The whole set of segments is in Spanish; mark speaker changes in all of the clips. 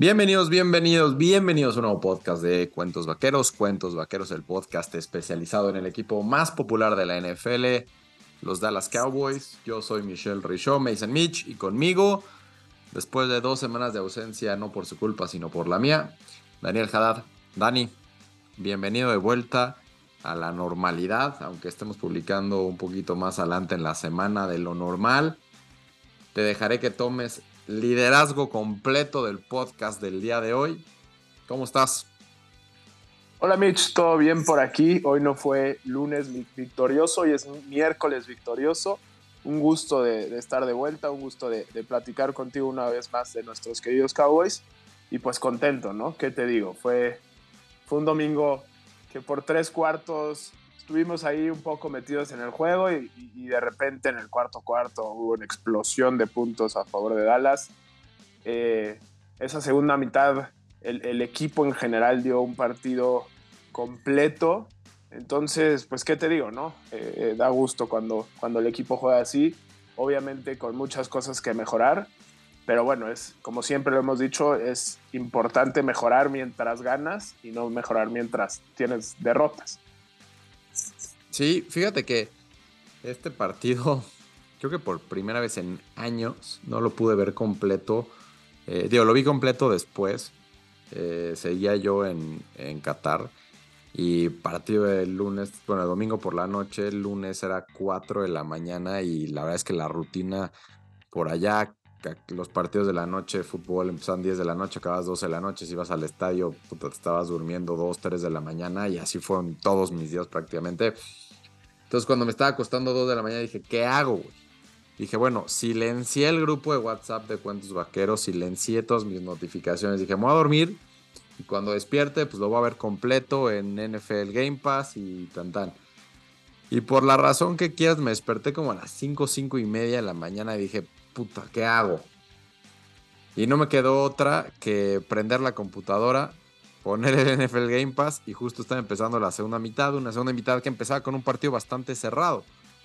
Speaker 1: Bienvenidos, bienvenidos, bienvenidos a un nuevo podcast de Cuentos Vaqueros. Cuentos Vaqueros, el podcast especializado en el equipo más popular de la NFL, los Dallas Cowboys. Yo soy Michelle Richaud, Mason Mitch, y conmigo, después de dos semanas de ausencia, no por su culpa, sino por la mía, Daniel Haddad. Dani, bienvenido de vuelta a la normalidad, aunque estemos publicando un poquito más adelante en la semana de lo normal. Te dejaré que tomes liderazgo completo del podcast del día de hoy. ¿Cómo estás?
Speaker 2: Hola Mitch, ¿todo bien por aquí? Hoy no fue lunes victorioso, hoy es miércoles victorioso. Un gusto de, estar de vuelta, un gusto de, platicar contigo una vez más de nuestros queridos Cowboys. Y pues contento, ¿no? ¿Qué te digo? Fue, fue un domingo que por tres cuartos estuvimos ahí un poco metidos en el juego y, de repente en el cuarto cuarto hubo una explosión de puntos a favor de Dallas. Eh, esa segunda mitad el, equipo en general dio un partido completo. Entonces, pues, ¿qué te digo, no? Eh, eh, da gusto cuando, cuando el equipo juega así. Obviamente con muchas cosas que mejorar. Pero bueno, es como siempre lo hemos dicho, es importante mejorar mientras ganas y no mejorar mientras tienes derrotas.
Speaker 1: Sí, fíjate que este partido, creo que por primera vez en años, no lo pude ver completo. Eh, digo, lo vi completo después. Eh, seguía yo en, en Qatar. Y partido el lunes, bueno, el domingo por la noche, el lunes era 4 de la mañana y la verdad es que la rutina por allá, los partidos de la noche, fútbol empezaban 10 de la noche, acabas 12 de la noche, si ibas al estadio, puta, te estabas durmiendo 2, 3 de la mañana y así fueron todos mis días prácticamente. Entonces, cuando me estaba acostando 2 de la mañana, dije, ¿qué hago? Dije, bueno, silencié el grupo de WhatsApp de Cuentos Vaqueros, silencié todas mis notificaciones. Dije, me voy a dormir y cuando despierte, pues lo voy a ver completo en NFL Game Pass y tan tan. Y por la razón que quieras, me desperté como a las 5, 5 y media de la mañana y dije, puta, ¿qué hago? Y no me quedó otra que prender la computadora, poner el NFL Game Pass y justo estaba empezando la segunda mitad, una segunda mitad que empezaba con un partido bastante cerrado.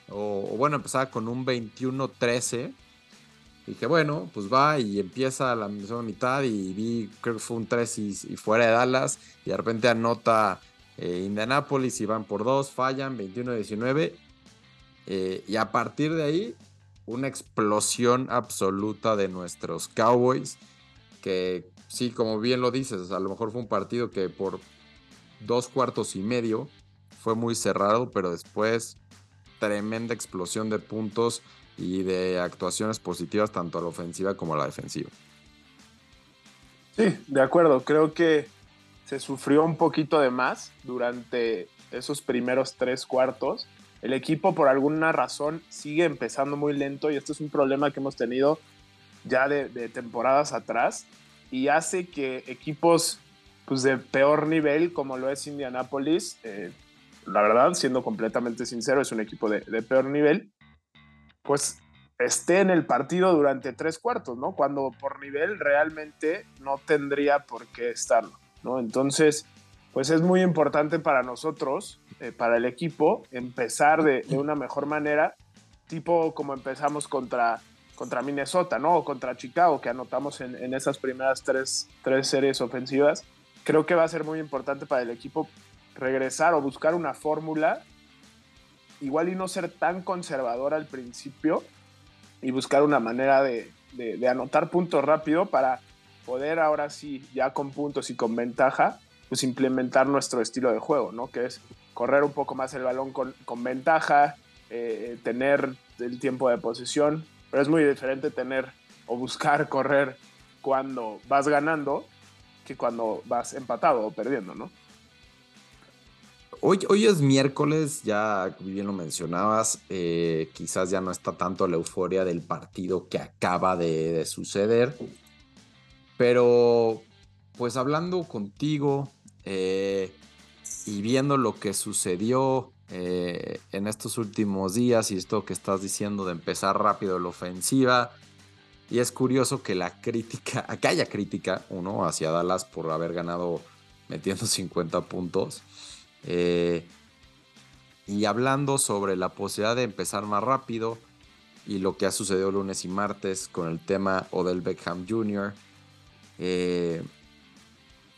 Speaker 1: O, bueno, empezaba con un 21-13. Dije, bueno, pues va y empieza la segunda mitad y vi, creo que fue un 3 y, fuera de Dallas y de repente anota eh, Indianapolis y van por dos, fallan 21-19 eh, y a partir de ahí una explosión absoluta de nuestros Cowboys que sí, como bien lo dices, a lo mejor fue un partido que por dos cuartos y medio fue muy cerrado, pero después tremenda explosión de puntos y de actuaciones positivas tanto a la ofensiva como a la defensiva.
Speaker 2: Sí, de acuerdo. Creo que se sufrió un poquito de más durante esos primeros tres cuartos. El equipo por alguna razón sigue empezando muy lento y esto es un problema que hemos tenido ya de, de temporadas atrás y hace que equipos pues, de peor nivel, como lo es Indianapolis, eh, la verdad, siendo completamente sincero, es un equipo de, peor nivel, pues esté en el partido durante tres cuartos, ¿no? Cuando por nivel realmente no tendría por qué estarlo, ¿no? Entonces, pues es muy importante para nosotros, eh, para el equipo, empezar de, de, una mejor manera, tipo como empezamos contra contra Minnesota, ¿no? O contra Chicago, que anotamos en, esas primeras tres, tres, series ofensivas. Creo que va a ser muy importante para el equipo regresar o buscar una fórmula, igual y no ser tan conservador al principio, y buscar una manera de, de, anotar puntos rápido para poder ahora sí, ya con puntos y con ventaja, pues implementar nuestro estilo de juego, ¿no? Que es correr un poco más el balón con, con ventaja, eh, tener el tiempo de posesión, pero es muy diferente tener o buscar correr cuando vas ganando que cuando vas empatado o perdiendo, ¿no?
Speaker 1: Hoy, hoy es miércoles, ya bien lo mencionabas, eh, quizás ya no está tanto la euforia del partido que acaba de, suceder, pero pues hablando contigo eh, y viendo lo que sucedió eh, en estos últimos días y esto que estás diciendo de empezar rápido la ofensiva. Y es curioso que la crítica, que haya crítica, uno, hacia Dallas por haber ganado metiendo 50 puntos. Eh, y hablando sobre la posibilidad de empezar más rápido y lo que ha sucedido lunes y martes con el tema Odell Beckham Jr., Eh,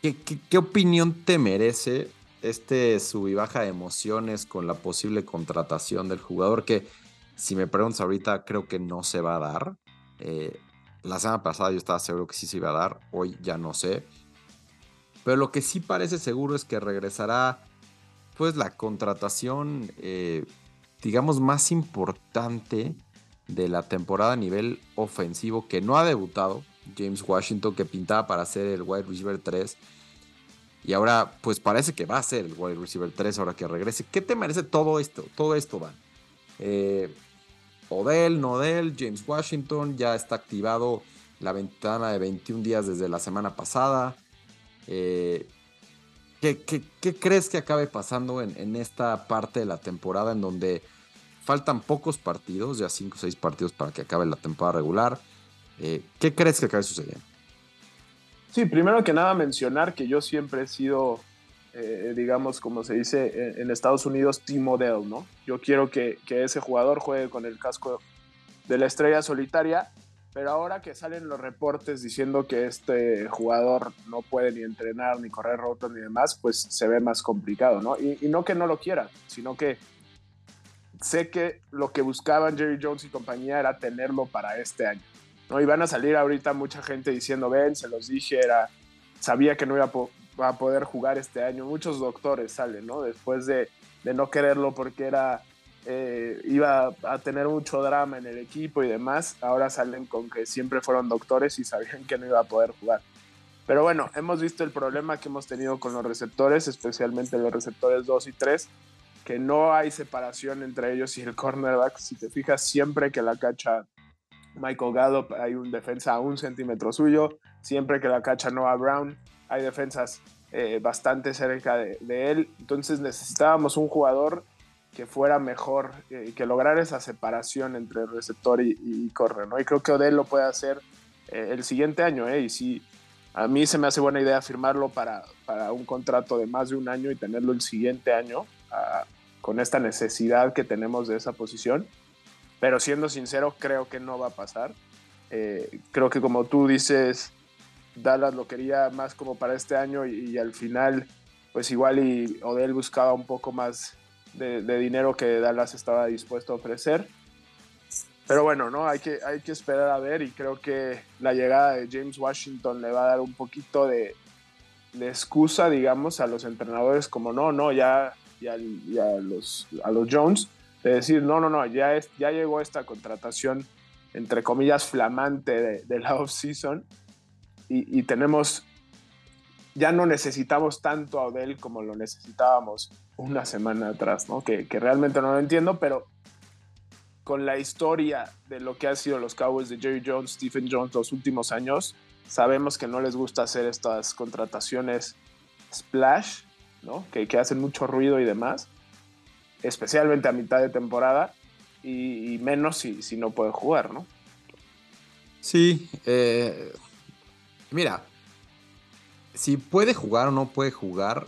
Speaker 1: ¿qué, opinión te merece este sub y baja de emociones con la posible contratación del jugador? Que si me preguntas ahorita, creo que no se va a dar. Eh, la semana pasada yo estaba seguro que sí se iba a dar, hoy ya no sé. Pero lo que sí parece seguro es que regresará pues la contratación, eh, digamos, más importante de la temporada a nivel ofensivo que no ha debutado. James Washington que pintaba para ser el wide receiver 3. Y ahora pues parece que va a ser el wide receiver 3 ahora que regrese. ¿Qué te merece todo esto? Todo esto, va. Eh, Odell, Nodell, James Washington, ya está activado la ventana de 21 días desde la semana pasada. Eh, ¿qué, crees que acabe pasando en, esta parte de la temporada en donde faltan pocos partidos, ya 5 o 6 partidos para que acabe la temporada regular? Eh, ¿Qué crees que acabe sucediendo?
Speaker 2: Sí, primero que nada mencionar que yo siempre he sido, eh, digamos, como se dice en, Estados Unidos, team model, ¿no? Yo quiero que, que ese jugador juegue con el casco de la estrella solitaria pero ahora que salen los reportes diciendo que este jugador no puede ni entrenar, ni correr rotos, ni demás, pues se ve más complicado, ¿no? Y, no que no lo quiera, sino que sé que lo que buscaban Jerry Jones y compañía era tenerlo para este año, ¿no? Y van a salir ahorita mucha gente diciendo, ven, se los dije, era, sabía que no iba a, poder jugar este año. Muchos doctores salen, ¿no? Después de, de no quererlo porque era eh, iba a tener mucho drama en el equipo y demás, ahora salen con que siempre fueron doctores y sabían que no iba a poder jugar. Pero bueno, hemos visto el problema que hemos tenido con los receptores, especialmente los receptores 2 y 3, que no hay separación entre ellos y el cornerback. Si te fijas, siempre que la cacha Michael Gallup hay un defensa a un centímetro suyo, siempre que la cacha Noah Brown hay defensas eh, bastante cerca de, él. Entonces necesitábamos un jugador que fuera mejor y que lograra esa separación entre receptor y, y, corre. Y creo que Odell lo puede hacer eh, el siguiente año, ¿eh? Y sí, a mí se me hace buena idea firmarlo para, para un contrato de más de un año y tenerlo el siguiente año ah, con esta necesidad que tenemos de esa posición. Pero siendo sincero, creo que no va a pasar. Eh, creo que como tú dices, Dallas lo quería más como para este año y, al final, pues igual y Odell buscaba un poco más de, dinero que Dallas estaba dispuesto a ofrecer. Pero bueno, ¿no? Hay que, hay que esperar a ver y creo que la llegada de James Washington le va a dar un poquito de, excusa, digamos, a los entrenadores como no, no, ya, ya, ya los, a los Jones, de decir, no, no, no, ya, es, ya llegó esta contratación, entre comillas, flamante de, de la off-season y, y, tenemos, ya no necesitamos tanto a Odell como lo necesitábamos una semana atrás, ¿no? Que, realmente no lo entiendo, pero con la historia de lo que han sido los Cowboys de Jerry Jones, Stephen Jones los últimos años, sabemos que no les gusta hacer estas contrataciones splash, ¿no? Que, hacen mucho ruido y demás, especialmente a mitad de temporada, y, menos si, no puede jugar, ¿no?
Speaker 1: Sí, eh, mira, si puede jugar o no puede jugar,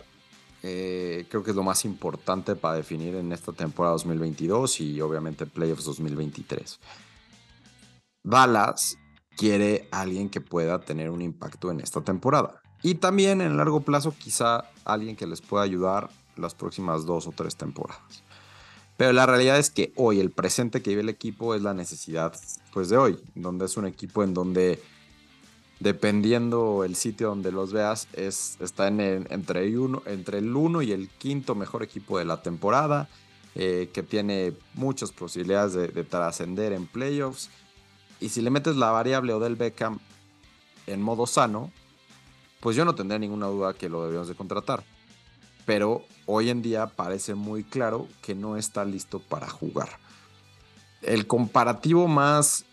Speaker 1: eh, creo que es lo más importante para definir en esta temporada 2022 y obviamente playoffs 2023. Dallas quiere alguien que pueda tener un impacto en esta temporada. Y también en largo plazo quizá alguien que les pueda ayudar las próximas dos o tres temporadas. Pero la realidad es que hoy el presente que vive el equipo es la necesidad pues de hoy, donde es un equipo en donde dependiendo el sitio donde los veas, es, está en entre, el 1 y el quinto mejor equipo de la temporada, eh, que tiene muchas posibilidades de, trascender en playoffs. Y si le metes la variable Odell Beckham en modo sano, pues yo no tendría ninguna duda que lo deberíamos de contratar. Pero hoy en día parece muy claro que no está listo para jugar. El comparativo más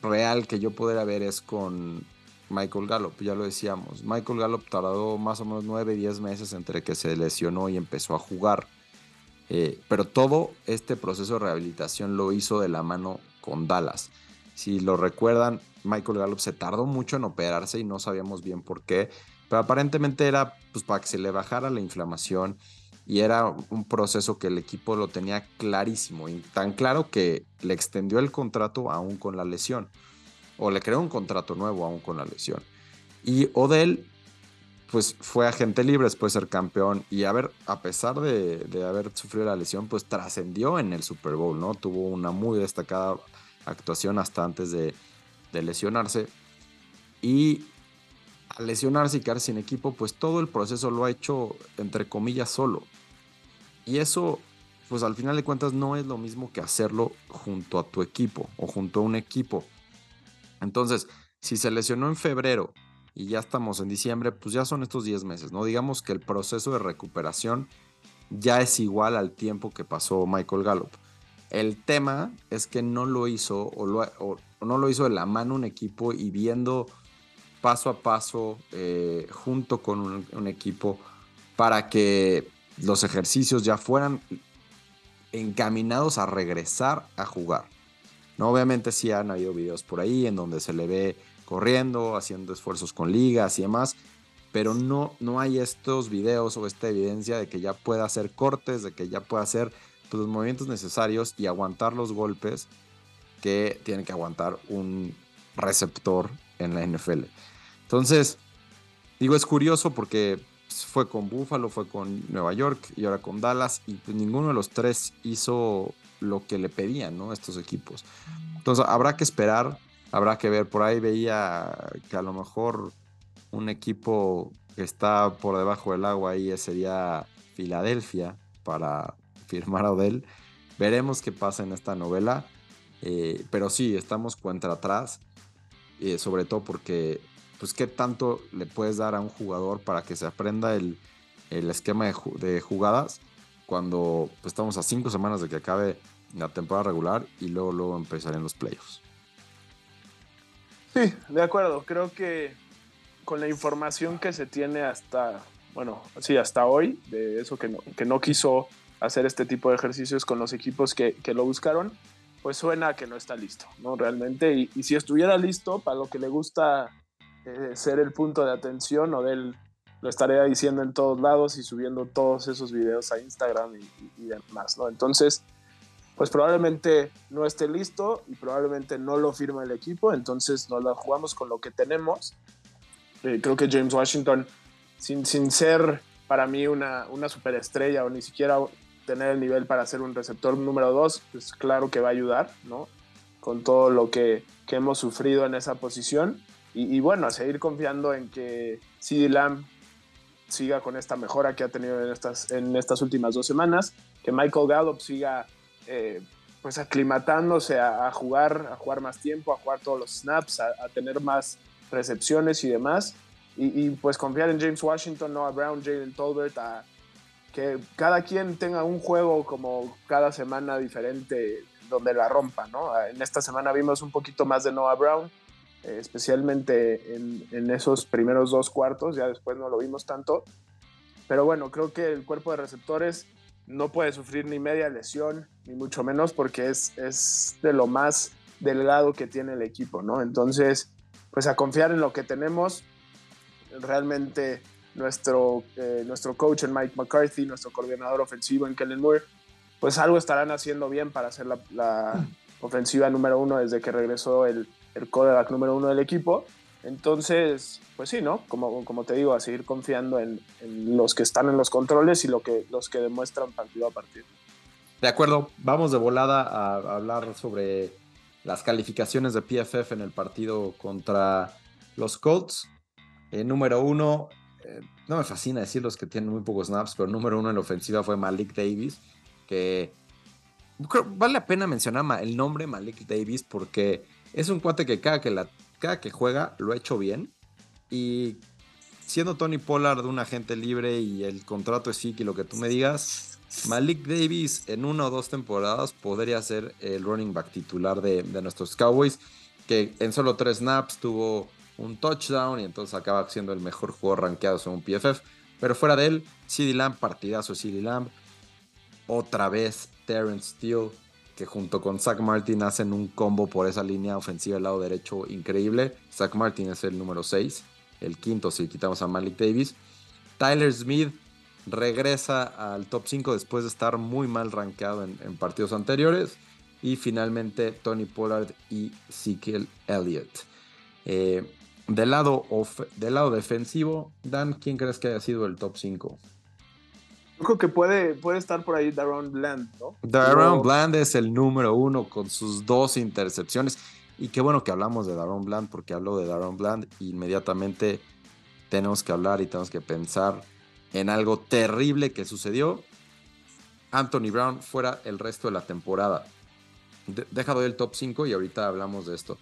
Speaker 1: real que yo podría ver es con Michael Gallup, ya lo decíamos. Michael Gallup tardó más o menos 9, 10 meses entre que se lesionó y empezó a jugar. Eh, pero todo este proceso de rehabilitación lo hizo de la mano con Dallas. Si lo recuerdan, Michael Gallup se tardó mucho en operarse y no sabíamos bien por qué, pero aparentemente era pues, para que se le bajara la inflamación y era un proceso que el equipo lo tenía clarísimo y tan claro que le extendió el contrato aún con la lesión o le creó un contrato nuevo aún con la lesión. Y Odell, pues fue agente libre después de ser campeón y a a pesar de, haber sufrido la lesión, pues trascendió en el Super Bowl, ¿no? Tuvo una muy destacada actuación hasta antes de, lesionarse. Y lesionarse y quedarse sin equipo, pues todo el proceso lo ha hecho, entre comillas, solo. Y eso, pues al final de cuentas, no es lo mismo que hacerlo junto a tu equipo o junto a un equipo. Entonces, si se lesionó en febrero y ya estamos en diciembre, pues ya son estos 10 meses, ¿no? Digamos que el proceso de recuperación ya es igual al tiempo que pasó Michael Gallup. El tema es que no lo hizo o, no lo hizo de la mano un equipo y viendo paso a paso eh, junto con un, equipo para que los ejercicios ya fueran encaminados a regresar a jugar. ¿No? Obviamente sí han habido videos por ahí en donde se le ve corriendo, haciendo esfuerzos con ligas y demás, pero no, no hay estos videos o esta evidencia de que ya pueda hacer cortes, de que ya pueda hacer pues, los movimientos necesarios y aguantar los golpes que tiene que aguantar un receptor en la NFL. Entonces, digo, es curioso porque fue con Buffalo, fue con Nueva York y ahora con Dallas y pues, ninguno de los tres hizo lo que le pedían, ¿no? Estos equipos. Entonces, habrá que esperar habrá que ver. Por ahí veía que a lo mejor un equipo que está por debajo del agua ahí sería Filadelfia para firmar a Odell. Veremos qué pasa en esta novela. Eh, pero sí, estamos cuenta atrás. Eh, sobre todo porque, pues, ¿qué tanto le puedes dar a un jugador para que se aprenda el, esquema de, jugadas cuando pues, estamos a cinco semanas de que acabe la temporada regular y luego, luego empezarían los playoffs?
Speaker 2: Sí, de acuerdo. Creo que con la información que se tiene hasta, bueno, sí, hasta hoy, de eso que no, que no quiso hacer este tipo de ejercicios con los equipos que, que lo buscaron, pues suena que no está listo, ¿no? Realmente. Y, si estuviera listo, para lo que le gusta eh, ser el punto de atención, o de él lo estaría diciendo en todos lados y subiendo todos esos videos a Instagram y, demás, ¿no? Entonces, pues probablemente no esté listo y probablemente no lo firma el equipo, entonces nos la jugamos con lo que tenemos. Eh, creo que James Washington, sin, sin ser para mí una, una superestrella o ni siquiera tener el nivel para ser un receptor número dos, pues claro que va a ayudar, ¿no? Con todo lo que, que hemos sufrido en esa posición. Y, bueno, a seguir confiando en que CD Lamb siga con esta mejora que ha tenido en estas, en estas últimas dos semanas, que Michael Gallup siga eh, pues aclimatándose a, jugar, a jugar más tiempo, a jugar todos los snaps, a, tener más recepciones y demás. Y, pues confiar en James Washington, Noah Brown, Jalen Tolbert, a que cada quien tenga un juego como cada semana diferente donde la rompa, ¿no? En esta semana vimos un poquito más de Noah Brown, eh, especialmente en, en, esos primeros dos cuartos, ya después no lo vimos tanto. Pero bueno, creo que el cuerpo de receptores no puede sufrir ni media lesión, ni mucho menos porque es, es de lo más delgado que tiene el equipo, ¿no? Entonces, pues a confiar en lo que tenemos. Realmente nuestro, eh, nuestro coach en Mike McCarthy, nuestro coordinador ofensivo en Kellen Moore, pues algo estarán haciendo bien para hacer la, ofensiva número uno desde que regresó el, el quarterback número uno del equipo. Entonces, pues sí, ¿no? Como, como te digo, a seguir confiando en, los que están en los controles y lo que, los que demuestran partido a partido.
Speaker 1: De acuerdo, vamos de volada a hablar sobre las calificaciones de PFF en el partido contra los Colts. Eh, número uno, eh, no me fascina decir los que tienen muy pocos snaps, pero número uno en la ofensiva fue Malik Davis, que vale la pena mencionar el nombre Malik Davis porque es un cuate que cada que la cada que juega lo ha hecho bien. Y siendo Tony Pollard un agente libre y el contrato es y lo que tú me digas, Malik Davis en una o dos temporadas podría ser el running back titular de, nuestros Cowboys, que en solo tres snaps tuvo un touchdown y entonces acaba siendo el mejor jugador rankeado según PFF. Pero fuera de él, CD Lamb, partidazo CD Lamb. Otra vez Terrence Steele, que junto con Zach Martin hacen un combo por esa línea ofensiva del lado derecho increíble. Zach Martin es el número 6, el quinto si quitamos a Malik Davis. Tyler Smith regresa al top 5 después de estar muy mal rankeado en, partidos anteriores. Y finalmente Tony Pollard y Ezekiel Elliott. Eh, Del lado, del lado defensivo, Dan, ¿quién crees que haya sido el top 5?
Speaker 2: Creo que puede, puede estar por ahí Daron Bland, ¿no?
Speaker 1: Daron Bland es el número uno con sus dos intercepciones. Y qué bueno que hablamos de Daron Bland, porque hablo de Daron Bland e inmediatamente tenemos que hablar y tenemos que pensar en algo terrible que sucedió. Anthony Brown fuera el resto de la temporada. deja de el top 5 y ahorita hablamos de esto.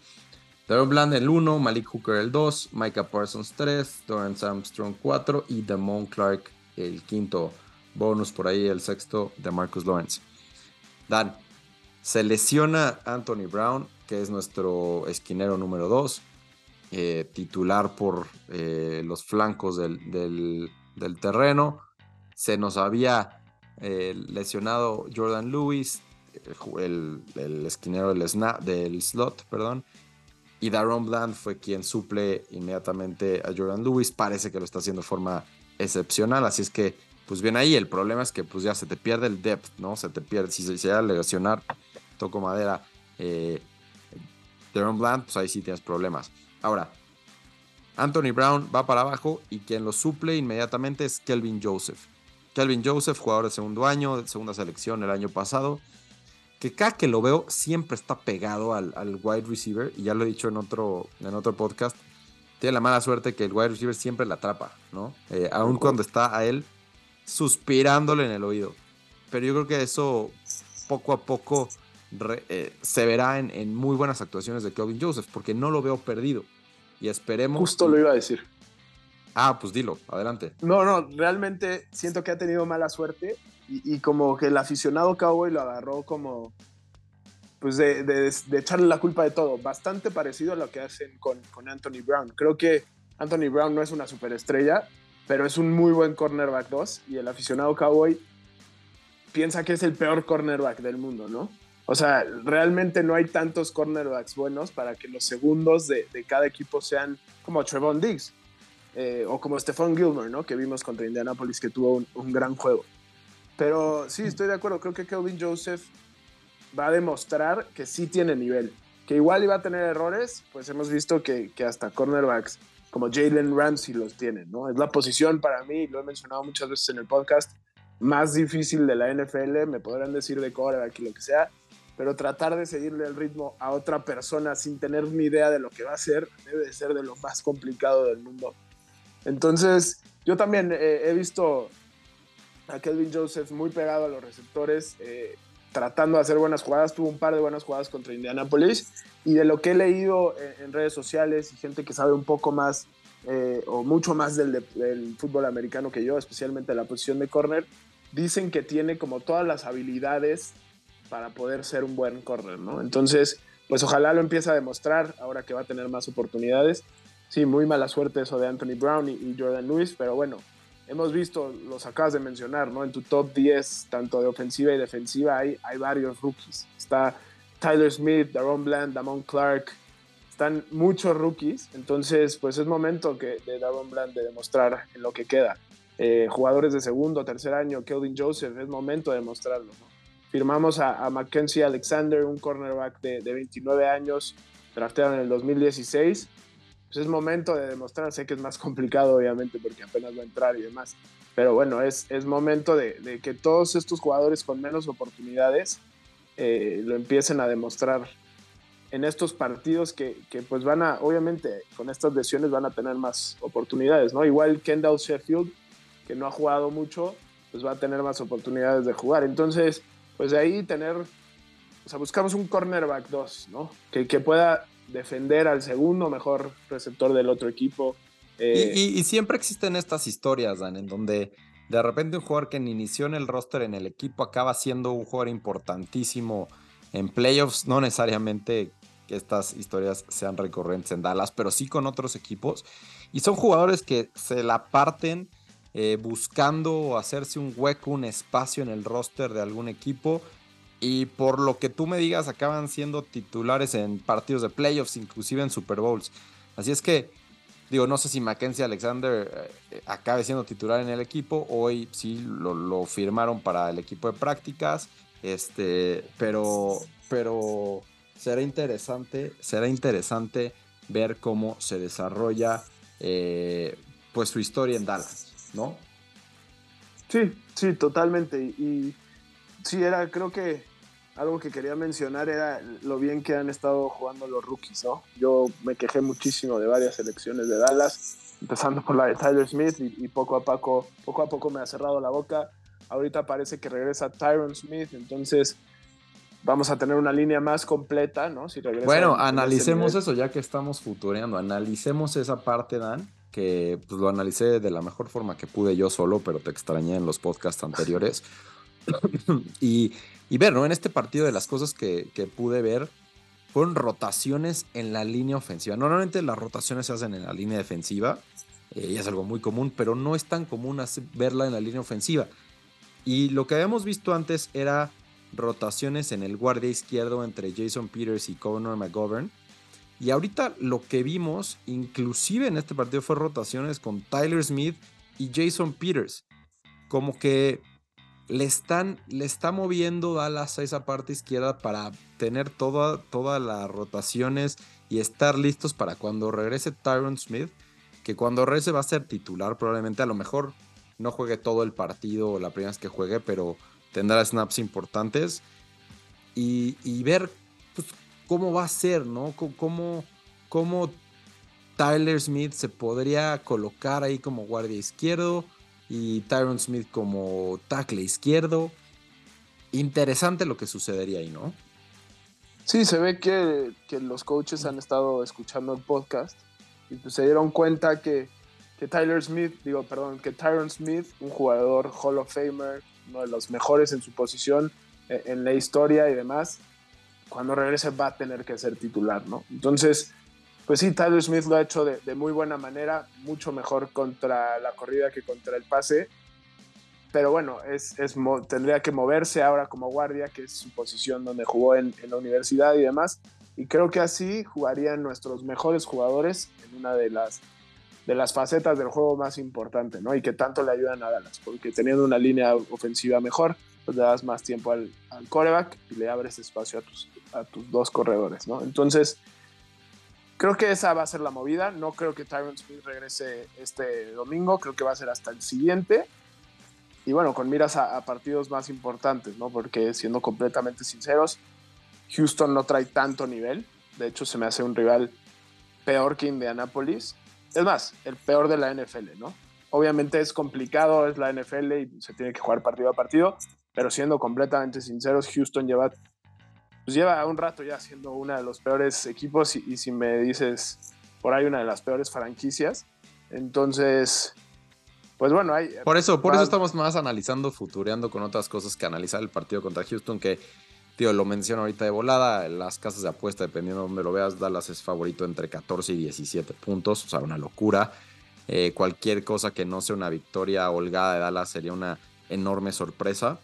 Speaker 1: Daron Bland el 1, Malik Hooker el 2, Micah Parsons 3, Dorrance Armstrong 4 y Damon Clark el quinto bonus por ahí, el sexto de Marcus Lawrence. Dan, se lesiona Anthony Brown, que es nuestro esquinero número 2, eh, titular por eh, los flancos del, terreno. Se nos había eh, lesionado Jordan Lewis, el, esquinero del, del, slot, perdón. Y Daron Bland fue quien suple inmediatamente a Jordan Lewis. Parece que lo está haciendo de forma excepcional, así es que pues bien ahí. El problema es que pues ya se te pierde el depth, ¿no? Se te pierde, si se llega a lesionar, toco madera, eh, Bland, pues ahí sí tienes problemas. Ahora, Anthony Brown va para abajo y quien lo suple inmediatamente es Kelvin Joseph. Kelvin Joseph, jugador de segundo año, de segunda selección el año pasado, que cada que lo veo siempre está pegado al, wide receiver, y ya lo he dicho en otro, en otro podcast, tiene la mala suerte que el wide receiver siempre la atrapa, ¿no? Eh, aun cuando está a él, suspirándole en el oído. Pero yo creo que eso poco a poco eh, se verá en, muy buenas actuaciones de Kelvin Joseph, porque no lo veo perdido. Y esperemos.
Speaker 2: Justo lo iba a decir.
Speaker 1: Ah, pues dilo, adelante.
Speaker 2: No, no, realmente siento que ha tenido mala suerte y, como que el aficionado Cowboy lo agarró como. Pues de, echarle la culpa de todo. Bastante parecido a lo que hacen con, con Anthony Brown. Creo que Anthony Brown no es una superestrella, pero es un muy buen cornerback 2 y el aficionado Cowboy piensa que es el peor cornerback del mundo, ¿no? O sea, realmente no hay tantos cornerbacks buenos para que los segundos de, cada equipo sean como Trevon Diggs eh, o como Stephon Gilmore, ¿no? Que vimos contra Indianapolis que tuvo un, gran juego. Pero sí, estoy de acuerdo. Creo que Kelvin Joseph va a demostrar que sí tiene nivel. Que igual iba a tener errores, pues hemos visto que, que hasta cornerbacks como Jalen Ramsey los tiene, ¿no? Es la posición para mí, lo he mencionado muchas veces en el podcast, más difícil de la NFL, me podrán decir de aquí lo que sea, pero tratar de seguirle el ritmo a otra persona sin tener ni idea de lo que va a hacer debe ser de lo más complicado del mundo. Entonces, yo también eh, he visto a Kelvin Joseph muy pegado a los receptores, eh, tratando de hacer buenas jugadas, tuvo un par de buenas jugadas contra Indianapolis y de lo que he leído en, redes sociales y gente que sabe un poco más eh, o mucho más del, fútbol americano que yo, especialmente la posición de corner, dicen que tiene como todas las habilidades para poder ser un buen corner, ¿no? Entonces, pues ojalá lo empiece a demostrar ahora que va a tener más oportunidades. Sí, muy mala suerte eso de Anthony Brown y, Jordan Lewis, pero bueno, hemos visto, los acabas de mencionar, ¿no? En tu top 10, tanto de ofensiva y defensiva, hay, hay varios rookies. Está Tyler Smith, Daron Bland, Damon Clark, están muchos rookies, entonces pues es momento que, de Daron Bland de demostrar en lo que queda. Eh, jugadores de segundo, tercer año, Kelvin Joseph, es momento de demostrarlo. Firmamos a, Mackenzie Alexander, un cornerback de, 29 años, drafteado en el 2016. Pues es momento de demostrar, sé que es más complicado obviamente porque apenas va a entrar y demás, pero bueno, es, es momento de, de que todos estos jugadores con menos oportunidades eh, lo empiecen a demostrar en estos partidos que, pues van a, obviamente con estas lesiones van a tener más oportunidades, ¿no? Igual Kendall Sheffield, que no ha jugado mucho, pues va a tener más oportunidades de jugar. Entonces, pues de ahí tener, o sea, buscamos un cornerback 2, ¿no? Que, que pueda defender al segundo mejor receptor del otro equipo.
Speaker 1: Eh, y, y, siempre existen estas historias, Dan, en donde de repente un jugador que inició en el roster en el equipo acaba siendo un jugador importantísimo en playoffs, no necesariamente que estas historias sean recurrentes en Dallas, pero sí con otros equipos. Y son jugadores que se la parten eh, buscando hacerse un hueco, un espacio en el roster de algún equipo. Y por lo que tú me digas, acaban siendo titulares en partidos de playoffs, inclusive en Super Bowls. Así es que Digo, no sé si Mackenzie Alexander eh, acabe siendo titular en el equipo. Hoy sí lo, firmaron para el equipo de prácticas. Este, pero, pero será interesante, será interesante ver cómo se desarrolla eh, pues su historia en Dallas, ¿no?
Speaker 2: Sí, sí, totalmente. Y sí, era, creo que algo que quería mencionar era lo bien que han estado jugando los rookies, ¿no? Yo me quejé muchísimo de varias selecciones de Dallas, empezando por la de Tyler Smith y, poco a poco, poco a poco me ha cerrado la boca. Ahorita parece que regresa Tyron Smith, entonces vamos a tener una línea más completa, ¿no?
Speaker 1: Si bueno, analicemos eso ya que estamos futureando, analicemos esa parte, Dan, que pues, lo analicé de la mejor forma que pude yo solo, pero te extrañé en los podcasts anteriores. y, ver, ¿no? En este partido de las cosas que, pude ver fueron rotaciones en la línea ofensiva. Normalmente las rotaciones se hacen en la línea defensiva, eh, y es algo muy común, pero no es tan común verla en la línea ofensiva. Y lo que habíamos visto antes era rotaciones en el guardia izquierdo entre Jason Peters y Conor McGovern. Y ahorita lo que vimos, inclusive en este partido, fue rotaciones con Tyler Smith y Jason Peters. Como que le están, le está moviendo Dallas a esa parte izquierda para tener toda, todas las rotaciones y estar listos para cuando regrese Tyron Smith, que cuando regrese va a ser titular probablemente, a lo mejor no juegue todo el partido la primera vez que juegue, pero tendrá snaps importantes. Y, ver pues, cómo va a ser, ¿no? Cómo, cómo Tyler Smith se podría colocar ahí como guardia izquierdo y Tyron Smith como tackle izquierdo. Interesante lo que sucedería ahí, ¿no?
Speaker 2: Sí, se ve que, los coaches han estado escuchando el podcast y pues se dieron cuenta que, que Tyler Smith, digo, perdón, que Tyron Smith, un jugador Hall of Famer, uno de los mejores en su posición eh, en la historia y demás, cuando regrese va a tener que ser titular, ¿no? Entonces, pues sí, Tyler Smith lo ha hecho de, muy buena manera, mucho mejor contra la corrida que contra el pase. Pero bueno, es, tendría que moverse ahora como guardia, que es su posición donde jugó en, la universidad y demás. Y creo que así jugarían nuestros mejores jugadores en una de las, facetas del juego más importante, ¿no? Y que tanto le ayudan a Dallas, porque teniendo una línea ofensiva mejor, pues le das más tiempo al, al coreback y le abres espacio a tus dos corredores, ¿no? Entonces, Creo que esa va a ser la movida. No creo que Tyron Smith regrese este domingo. Creo que va a ser hasta el siguiente. Y bueno, con miras a, partidos más importantes, ¿no? Porque siendo completamente sinceros, Houston no trae tanto nivel. De hecho, se me hace un rival peor que Indianapolis. Es más, el peor de la NFL, ¿no? Obviamente es complicado, es la NFL y se tiene que jugar partido a partido. Pero siendo completamente sinceros, Houston lleva pues lleva un rato ya siendo uno de los peores equipos y, si me dices por ahí una de las peores franquicias. Entonces, pues bueno, hay...
Speaker 1: Por eso, por eso estamos más analizando, futureando con otras cosas que analizar el partido contra Houston, que, tío, lo menciono ahorita de volada, las casas de apuesta, dependiendo de donde lo veas, Dallas es favorito entre 14 y 17 puntos, o sea, una locura. Eh, cualquier cosa que no sea una victoria holgada de Dallas sería una enorme sorpresa.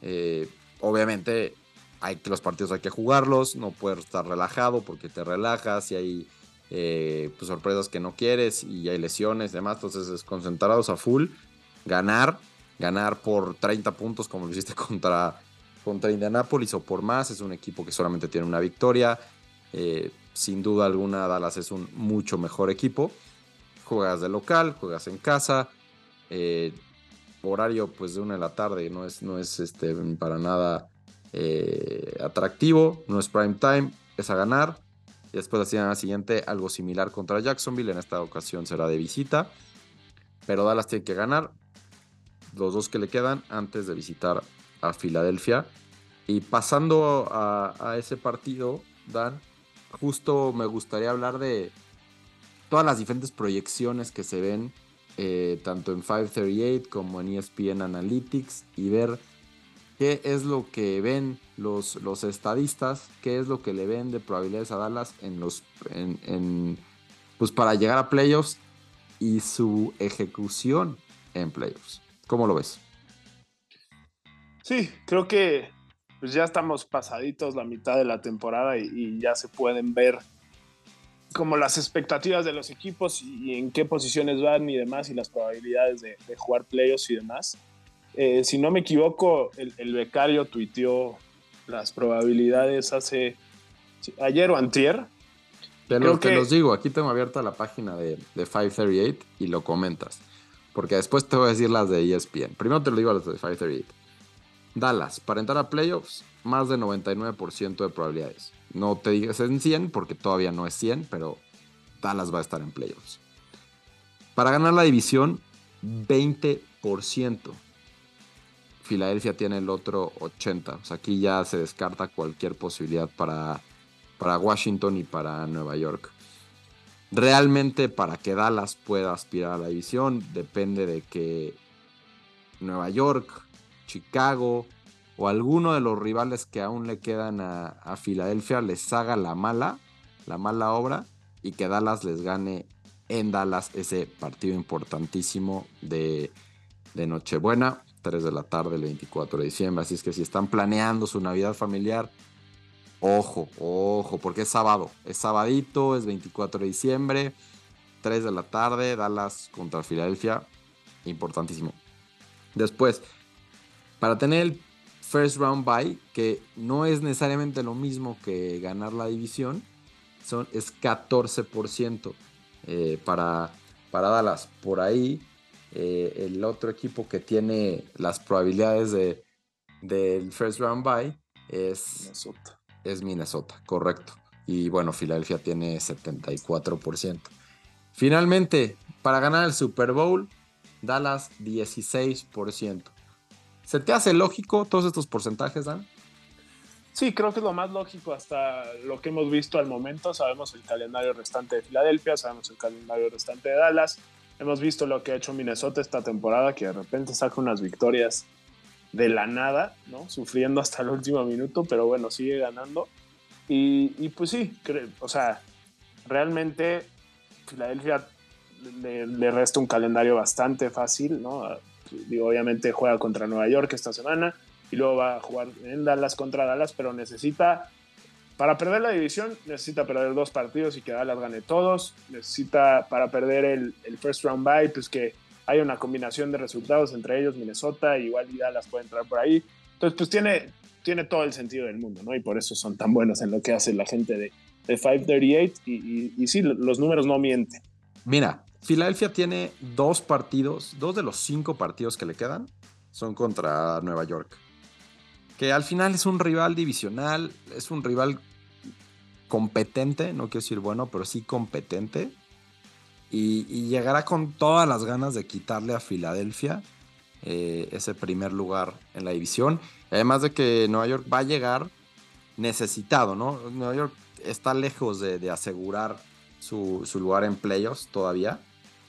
Speaker 1: Eh, obviamente hay que los partidos hay que jugarlos, no puedes estar relajado porque te relajas y hay eh, pues, sorpresas que no quieres y hay lesiones y demás, entonces es concentrados a full, ganar, ganar por 30 puntos como lo hiciste contra, contra Indianapolis o por más, es un equipo que solamente tiene una victoria, eh, sin duda alguna Dallas es un mucho mejor equipo, juegas de local, juegas en casa, eh, horario pues de una de la tarde, no es, no es este, para nada eh, atractivo, no es prime time, es a ganar. Y después la siguiente algo similar contra Jacksonville, en esta ocasión será de visita. Pero Dallas tiene que ganar los dos que le quedan antes de visitar a Filadelfia. Y pasando a, ese partido, Dan, justo me gustaría hablar de todas las diferentes proyecciones que se ven, eh, tanto en 538 como en ESPN Analytics, y ver qué es lo que ven los, los estadistas, qué es lo que le ven de probabilidades a Dallas en los, en, pues para llegar a playoffs y su ejecución en playoffs. ¿Cómo lo ves?
Speaker 2: Sí, creo que pues ya estamos pasaditos la mitad de la temporada y, ya se pueden ver como las expectativas de los equipos y, en qué posiciones van y demás y las probabilidades de, de jugar playoffs y demás. Eh, si no me equivoco, el, becario tuiteó las probabilidades hace ayer o antier
Speaker 1: Te, los digo, aquí tengo abierta la página de, de 538 y lo comentas. Porque después te voy a decir las de ESPN. Primero te lo digo a las de 538. Dallas, para entrar a playoffs, más de 99% de probabilidades. No te digas en 100 porque todavía no es 100, pero Dallas va a estar en playoffs. Para ganar la división, 20%. Filadelfia tiene el otro 80%. O sea, aquí ya se descarta cualquier posibilidad para, para Washington y para Nueva York. Realmente para que Dallas pueda aspirar a la división depende de que Nueva York, Chicago o alguno de los rivales que aún le quedan a, Filadelfia les haga la mala, la mala obra y que Dallas les gane en Dallas ese partido importantísimo de, de Nochebuena, 3 de la tarde el 24 de diciembre. Así es que si están planeando su Navidad familiar, ojo, ojo, porque es sábado, es sabadito, es 24 de diciembre, 3 de la tarde, Dallas contra Filadelfia, importantísimo. Después, para tener el first round bye, que no es necesariamente lo mismo que ganar la división, son, es 14%. Eh, para, para Dallas. Por ahí, eh, el otro equipo que tiene las probabilidades de, del first round bye es Minnesota. es Minnesota, correcto. Y bueno, Filadelfia tiene 74%. Finalmente, para ganar el Super Bowl, Dallas 16%. ¿Se te hace lógico todos estos porcentajes, Dan?
Speaker 2: Sí, creo que es lo más lógico hasta lo que hemos visto al momento. Sabemos el calendario restante de Filadelfia, sabemos el calendario restante de Dallas. Hemos visto lo que ha hecho Minnesota esta temporada, que de repente saca unas victorias de la nada, ¿no? Sufriendo hasta el último minuto, pero bueno, sigue ganando. Y, pues sí, o sea, realmente Filadelfia le, resta un calendario bastante fácil, ¿no? Digo, obviamente juega contra Nueva York esta semana, y luego va a jugar en Dallas contra Dallas, pero necesita, para perder la división, necesita perder dos partidos y que Dallas gane todos, necesita para perder el, first round bye, pues que haya una combinación de resultados entre ellos, Minnesota, igual y Dallas puede entrar por ahí. Entonces, pues tiene, tiene todo el sentido del mundo, ¿no? Y por eso son tan buenos en lo que hace la gente de, de 538 y, y, y sí, los números no mienten.
Speaker 1: Mira, Filadelfia tiene dos partidos, dos de los cinco partidos que le quedan son contra Nueva York que al final es un rival divisional, es un rival competente, no quiero decir bueno, pero sí competente. Y, llegará con todas las ganas de quitarle a Filadelfia eh, ese primer lugar en la división. Además de que Nueva York va a llegar necesitado, ¿no? Nueva York está lejos de, asegurar su, su, lugar en playoffs todavía.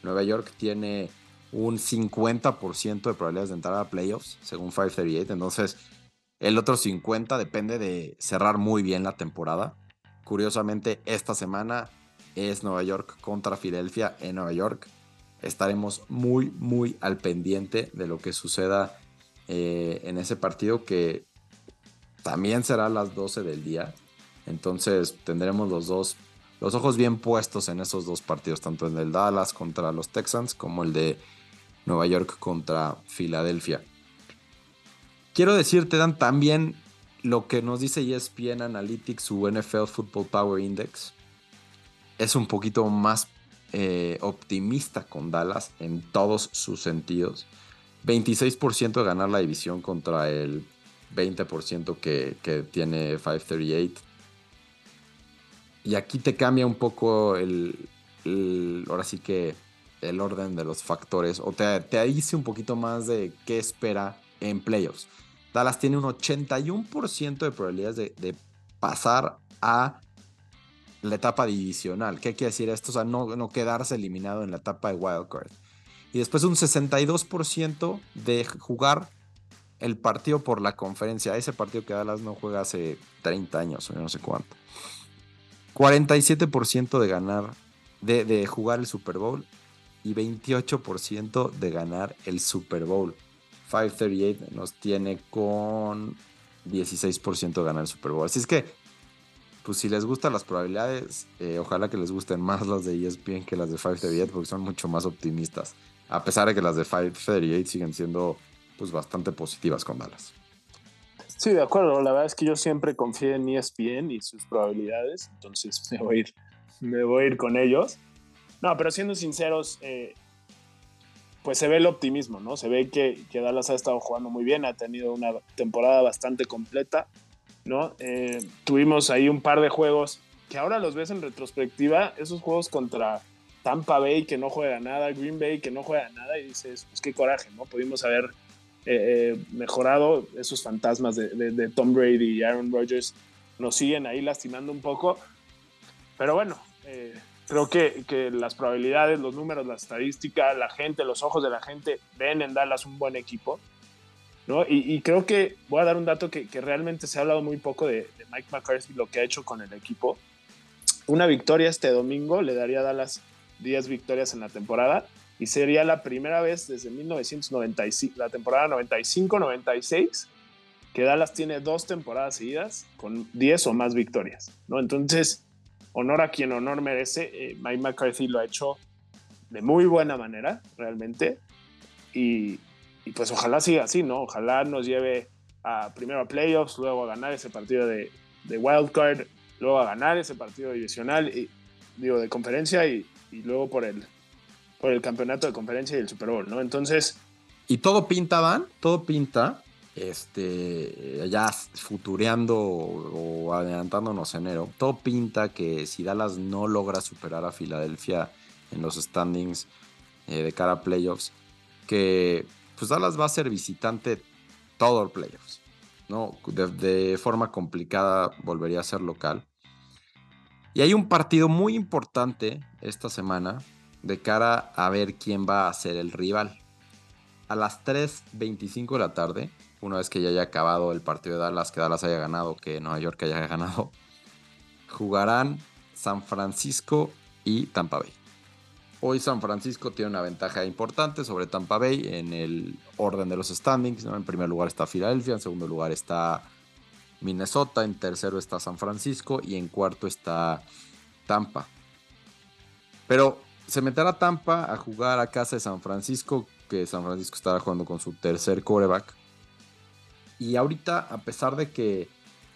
Speaker 1: Nueva York tiene un 50% de probabilidades de entrar a playoffs, según 538. Entonces, el otro 50 depende de cerrar muy bien la temporada. Curiosamente, esta semana es Nueva York contra Filadelfia en Nueva York. Estaremos muy, muy al pendiente de lo que suceda eh, en ese partido que también será a las 12 del día. Entonces tendremos los dos, los ojos bien puestos en esos dos partidos, tanto en el Dallas contra los Texans como el de Nueva York contra Filadelfia. Quiero decirte, Dan, también lo que nos dice ESPN Analytics, su NFL Football Power Index, es un poquito más eh, optimista con Dallas en todos sus sentidos. 26% de ganar la división contra el 20% que, que, tiene 538. Y aquí te cambia un poco el, ahora sí que el orden de los factores o te, te dice un poquito más de qué espera en playoffs. Dallas tiene un 81% de probabilidades de, pasar a la etapa divisional. ¿Qué quiere decir esto? O sea, no, no quedarse eliminado en la etapa de wildcard. Y después un 62% de jugar el partido por la conferencia. Ese partido que Dallas no juega hace 30 años o no sé cuánto. 47% de ganar, de, de jugar el Super Bowl y 28% de ganar el Super Bowl. 538 nos tiene con 16% de ganar el Super Bowl. Así es que, pues si les gustan las probabilidades, eh, ojalá que les gusten más las de ESPN que las de 538 porque son mucho más optimistas. A pesar de que las de 538 siguen siendo pues bastante positivas con Dallas.
Speaker 2: Sí, de acuerdo. La verdad es que yo siempre confié en ESPN y sus probabilidades, entonces me voy a ir me voy a ir con ellos. No, pero siendo sinceros, eh, pues se ve el optimismo, ¿no? Se ve que, que, Dallas ha estado jugando muy bien, ha tenido una temporada bastante completa, ¿no? Eh, tuvimos ahí un par de juegos que ahora los ves en retrospectiva, esos juegos contra Tampa Bay que no juega nada, Green Bay que no juega nada, y dices, pues qué coraje, ¿no? Pudimos haber eh, eh, mejorado esos fantasmas de, de, Tom Brady y Aaron Rodgers nos siguen ahí lastimando un poco, pero bueno, creo que, que, las probabilidades, los números, la estadística, la gente, los ojos de la gente ven en Dallas un buen equipo. ¿no? Y, y creo que voy a dar un dato que, que, realmente se ha hablado muy poco de, de Mike McCarthy, lo que ha hecho con el equipo. Una victoria este domingo le daría a Dallas 10 victorias en la temporada y sería la primera vez desde 1995, la temporada 95-96, que Dallas tiene dos temporadas seguidas con 10 o más victorias, ¿no? Entonces, honor a quien honor merece, eh, Mike McCarthy lo ha hecho de muy buena manera, realmente, y, pues ojalá siga así, ¿no? Ojalá nos lleve primero a playoffs, luego a ganar ese partido de, de wild card, luego a ganar ese partido divisional, y, digo, de conferencia y, y luego por el, por el campeonato de conferencia y el Super Bowl, ¿no? Entonces...
Speaker 1: Y todo pinta, Van, todo pinta, este, ya futureando o, adelantándonos enero, todo pinta que si Dallas no logra superar a Filadelfia en los standings eh, de cara a playoffs, que pues Dallas va a ser visitante todo el playoffs, ¿no? de forma complicada volvería a ser local. Y hay un partido muy importante esta semana de cara a ver quién va a ser el rival. A las 3.25 de la tarde, una vez que ya haya acabado el partido de Dallas, que Dallas haya ganado, que Nueva York haya ganado, jugarán San Francisco y Tampa Bay. Hoy San Francisco tiene una ventaja importante sobre Tampa Bay en el orden de los standings. En primer lugar está Filadelfia, en segundo lugar está Minnesota, en tercero está San Francisco y en cuarto está Tampa. Pero se meterá Tampa a jugar a casa de San Francisco, que San Francisco estará jugando con su tercer coreback. Y ahorita, a pesar de que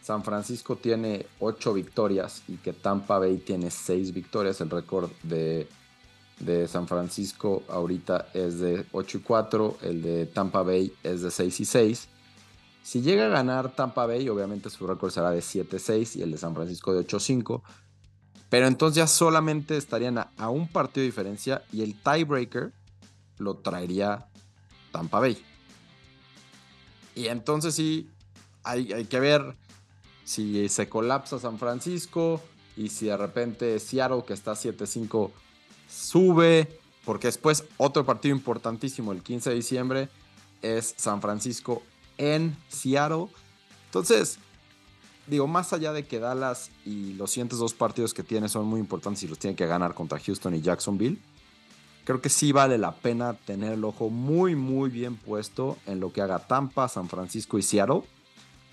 Speaker 1: San Francisco tiene 8 victorias y que Tampa Bay tiene 6 victorias, el récord de, de, San Francisco ahorita es de 8 y 4, el de Tampa Bay es de 6 y 6. Si llega a ganar Tampa Bay, obviamente su récord será de 7-6 y el de San Francisco de 8-5. Pero entonces ya solamente estarían a, un partido de diferencia y el tiebreaker lo traería Tampa Bay. Y entonces sí, hay, que ver si se colapsa San Francisco y si de repente Seattle, que está 7-5, sube. Porque después otro partido importantísimo el 15 de diciembre es San Francisco en Seattle. Entonces, digo, más allá de que Dallas y los siguientes dos partidos que tiene son muy importantes y los tiene que ganar contra Houston y Jacksonville, creo que sí vale la pena tener el ojo muy, muy bien puesto en lo que haga Tampa, San Francisco y Seattle,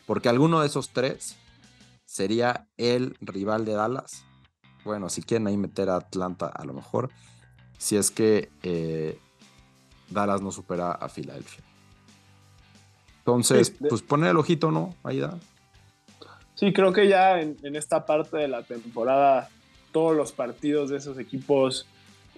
Speaker 1: porque alguno de esos tres sería el rival de Dallas. Bueno, si quieren ahí meter a Atlanta a lo mejor, si es que eh, Dallas no supera a Filadelfia. Entonces, pues poner el ojito, ¿no? Ahí da.
Speaker 2: Sí, creo que ya en, esta parte de la temporada, todos los partidos de esos equipos,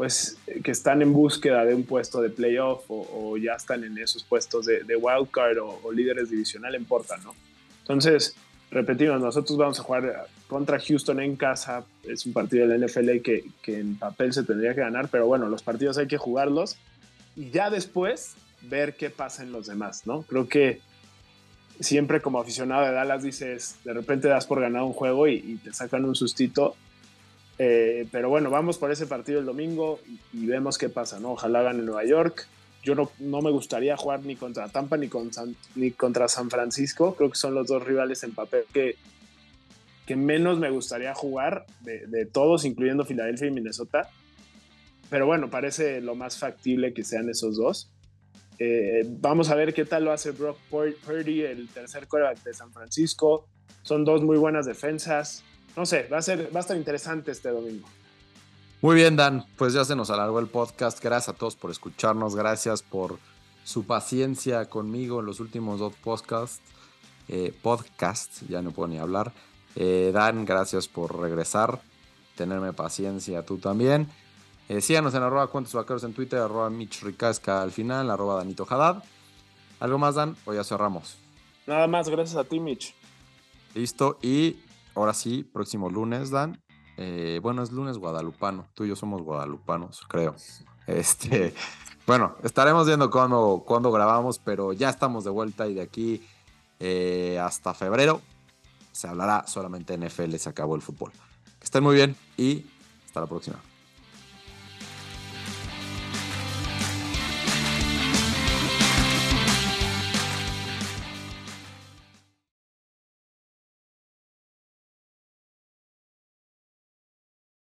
Speaker 2: pues que están en búsqueda de un puesto de playoff o, ya están en esos puestos de, de wildcard o, líderes divisional, importan, ¿no? Entonces, repetimos, nosotros vamos a jugar contra Houston en casa, es un partido del NFL que, que en papel se tendría que ganar, pero bueno, los partidos hay que jugarlos y ya después ver qué pasa en los demás, ¿no? Creo que siempre como aficionado de Dallas dices, de repente das por ganado un juego y, te sacan un sustito. Eh, pero bueno, vamos por ese partido el domingo y, vemos qué pasa, ¿no? Ojalá gane Nueva York. Yo no, no, me gustaría jugar ni contra Tampa ni, con ni contra San Francisco. Creo que son los dos rivales en papel que, que menos me gustaría jugar de, todos, incluyendo Filadelfia y Minnesota. Pero bueno, parece lo más factible que sean esos dos. Eh, vamos a ver qué tal lo hace Brock Purdy, el tercer quarterback de San Francisco. Son dos muy buenas defensas. No sé, va a, ser, va a estar interesante este domingo.
Speaker 1: Muy bien, Dan. Pues ya se nos alargó el podcast. Gracias a todos por escucharnos. Gracias por su paciencia conmigo en los últimos dos podcasts. Eh, podcasts, ya no puedo ni hablar. Eh, Dan, gracias por regresar. tenerme paciencia tú también. Eh, síganos en arroba cuentos vaqueros en Twitter, arroba Mitch Ricasca al final, arroba Danito Haddad. ¿Algo más, Dan? O ya cerramos.
Speaker 2: Nada más, gracias a ti, Mitch.
Speaker 1: Listo. Y ahora sí, próximo lunes, Dan. Eh, bueno, es lunes guadalupano. Tú y yo somos guadalupanos, creo. Este, bueno, estaremos viendo cuándo, grabamos, pero ya estamos de vuelta y de aquí eh, hasta febrero se hablará solamente NFL, se acabó el fútbol. Que estén muy bien y hasta la próxima.